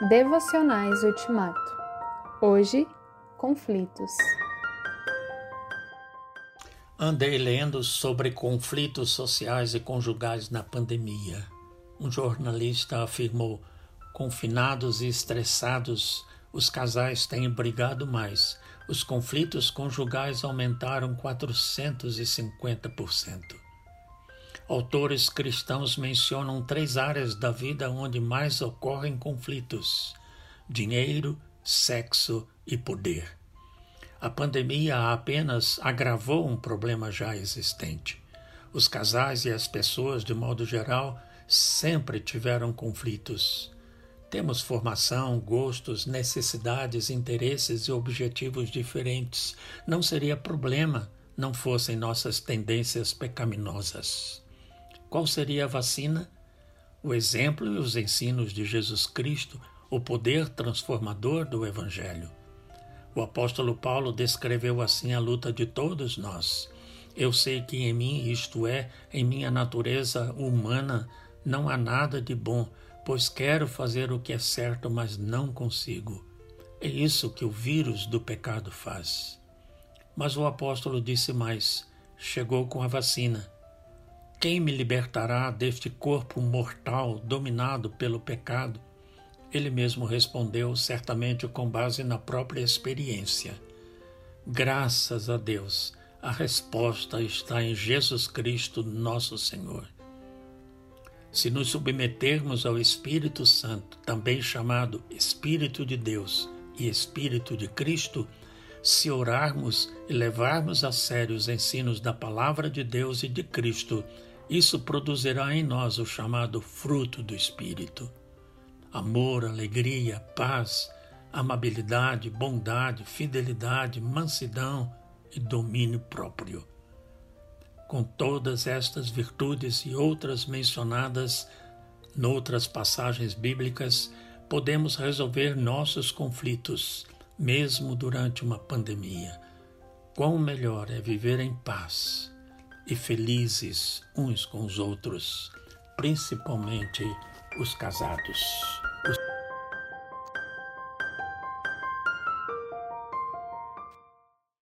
Devocionais Ultimato. Hoje, conflitos. Andei lendo sobre conflitos sociais e conjugais na pandemia. Um jornalista afirmou: confinados e estressados, os casais têm brigado mais. Os conflitos conjugais aumentaram 450%. Autores cristãos mencionam três áreas da vida onde mais ocorrem conflitos: dinheiro, sexo e poder. A pandemia apenas agravou um problema já existente. Os casais e as pessoas, de modo geral, sempre tiveram conflitos. Temos formação, gostos, necessidades, interesses e objetivos diferentes. Não seria problema não fossem nossas tendências pecaminosas. Qual seria a vacina? O exemplo e os ensinos de Jesus Cristo, o poder transformador do Evangelho. O apóstolo Paulo descreveu assim a luta de todos nós. Eu sei que em mim, isto é, em minha natureza humana, não há nada de bom, pois quero fazer o que é certo, mas não consigo. É isso que o vírus do pecado faz. Mas o apóstolo disse mais: chegou com a vacina. Quem me libertará deste corpo mortal dominado pelo pecado? Ele mesmo respondeu, certamente com base na própria experiência. Graças a Deus, a resposta está em Jesus Cristo, nosso Senhor. Se nos submetermos ao Espírito Santo, também chamado Espírito de Deus e Espírito de Cristo, se orarmos e levarmos a sério os ensinos da Palavra de Deus e de Cristo, isso produzirá em nós o chamado fruto do Espírito: amor, alegria, paz, amabilidade, bondade, fidelidade, mansidão e domínio próprio. Com todas estas virtudes e outras mencionadas noutras passagens bíblicas, podemos resolver nossos conflitos, mesmo durante uma pandemia. Quão melhor é viver em paz e felizes uns com os outros, principalmente os casados.